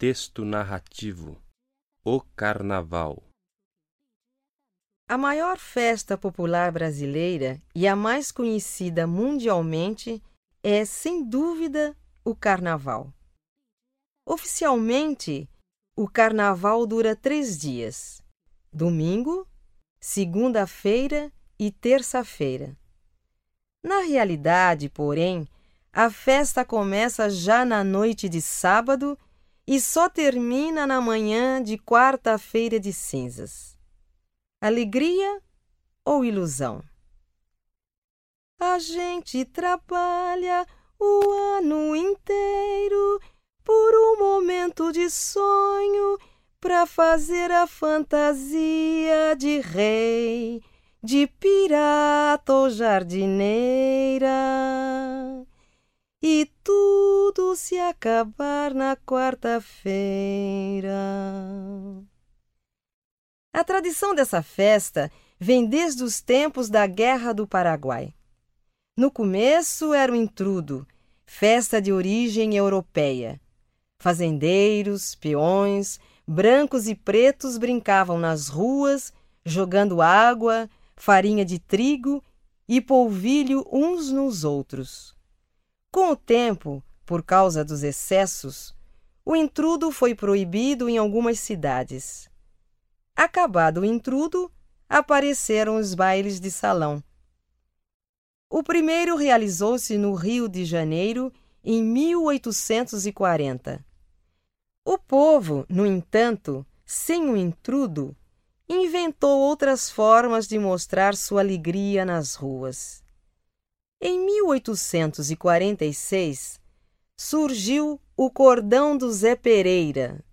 Texto narrativo O Carnaval A maior festa popular brasileira e a mais conhecida mundialmente é, sem dúvida, o Carnaval. Oficialmente, o Carnaval dura três dias: domingo, segunda-feira e terça-feira. Na realidade, porém, a festa começa já na noite de sábado e só termina na manhã de quarta-feira de cinzas. Alegria ou ilusão? A gente trabalha o ano inteiro por um momento de sonho para fazer a fantasia de rei, de pirata ou jardineira e tudo se acabar na quarta-feira. A tradição dessa festa vem desde os tempos da Guerra do Paraguai. No começo era o intrudo, festa de origem europeia. Fazendeiros, peões, brancos e pretos brincavam nas ruas, jogando água, farinha de trigo e polvilho uns nos outros. Com o tempo, por causa dos excessos, o intrudo foi proibido em algumas cidades. Acabado o intrudo, apareceram os bailes de salão. O primeiro realizou-se no Rio de Janeiro em 1840. O povo, no entanto, sem o intrudo, inventou outras formas de mostrar sua alegria nas ruas. Em 1846, surgiu o Cordão do Zé Pereira.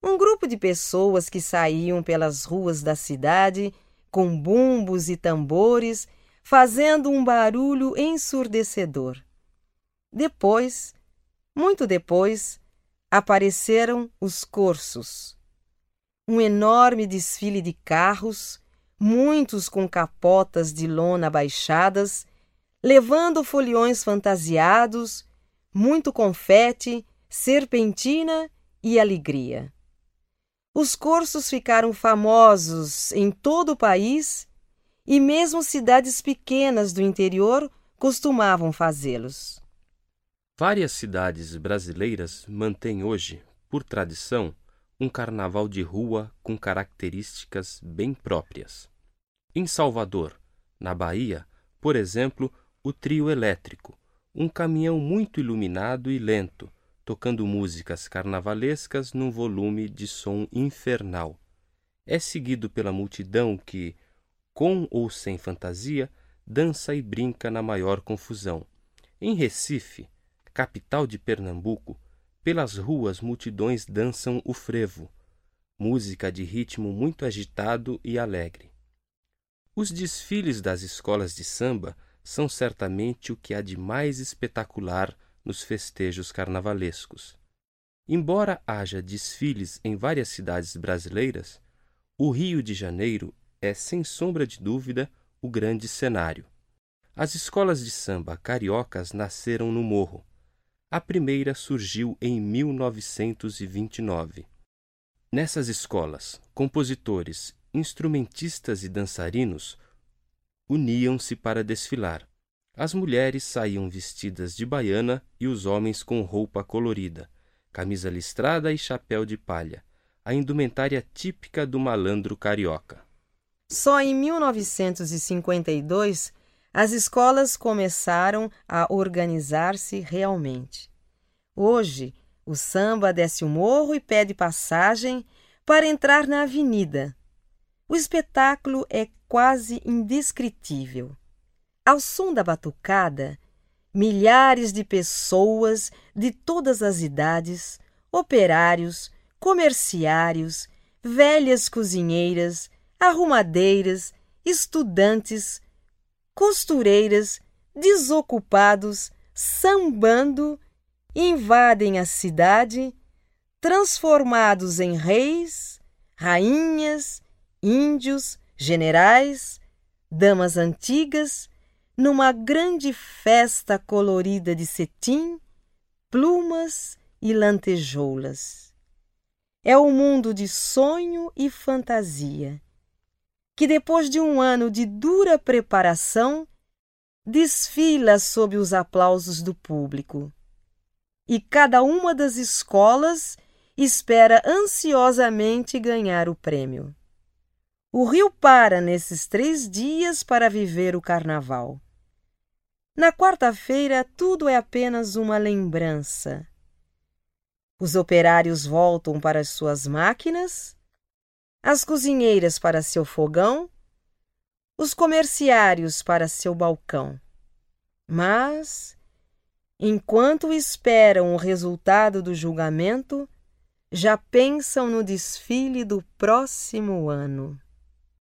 Um grupo de pessoas que saíam pelas ruas da cidade com bumbos e tambores, fazendo um barulho ensurdecedor. Depois, muito depois, apareceram os corsos. Um enorme desfile de carros, muitos com capotas de lona baixadas levando foliões fantasiados, muito confete, serpentina e alegria. Os cursos ficaram famosos em todo o país e mesmo cidades pequenas do interior costumavam fazê-los. Várias cidades brasileiras mantêm hoje, por tradição, um carnaval de rua com características bem próprias. Em Salvador, na Bahia, por exemplo, o trio elétrico, um caminhão muito iluminado e lento, tocando músicas carnavalescas num volume de som infernal. É seguido pela multidão que, com ou sem fantasia, dança e brinca na maior confusão. Em Recife, capital de Pernambuco, pelas ruas multidões dançam o frevo, música de ritmo muito agitado e alegre. Os desfiles das escolas de samba são certamente o que há de mais espetacular nos festejos carnavalescos. Embora haja desfiles em várias cidades brasileiras, o Rio de Janeiro é, sem sombra de dúvida, o grande cenário. As escolas de samba cariocas nasceram no Morro. A primeira surgiu em 1929. Nessas escolas, compositores, instrumentistas e dançarinos uniam-se para desfilar. As mulheres saíam vestidas de baiana e os homens com roupa colorida, camisa listrada e chapéu de palha, a indumentária típica do malandro carioca. Só em 1952 as escolas começaram a organizar-se realmente. Hoje, o samba desce o morro e pede passagem para entrar na avenida. O espetáculo é quase indescritível. Ao som da batucada, milhares de pessoas de todas as idades, operários, comerciários, velhas cozinheiras, arrumadeiras, estudantes, costureiras, desocupados, sambando, invadem a cidade, transformados em reis, rainhas, índios, generais, damas antigas, numa grande festa colorida de cetim, plumas e lantejoulas. é o mundo de sonho e fantasia, que depois de um ano de dura preparação, desfila sob os aplausos do público. E cada uma das escolas espera ansiosamente ganhar o prêmio. O rio para nesses três dias para viver o carnaval. Na quarta-feira, tudo é apenas uma lembrança. Os operários voltam para as suas máquinas, as cozinheiras para seu fogão, os comerciários para seu balcão. Mas, enquanto esperam o resultado do julgamento, já pensam no desfile do próximo ano.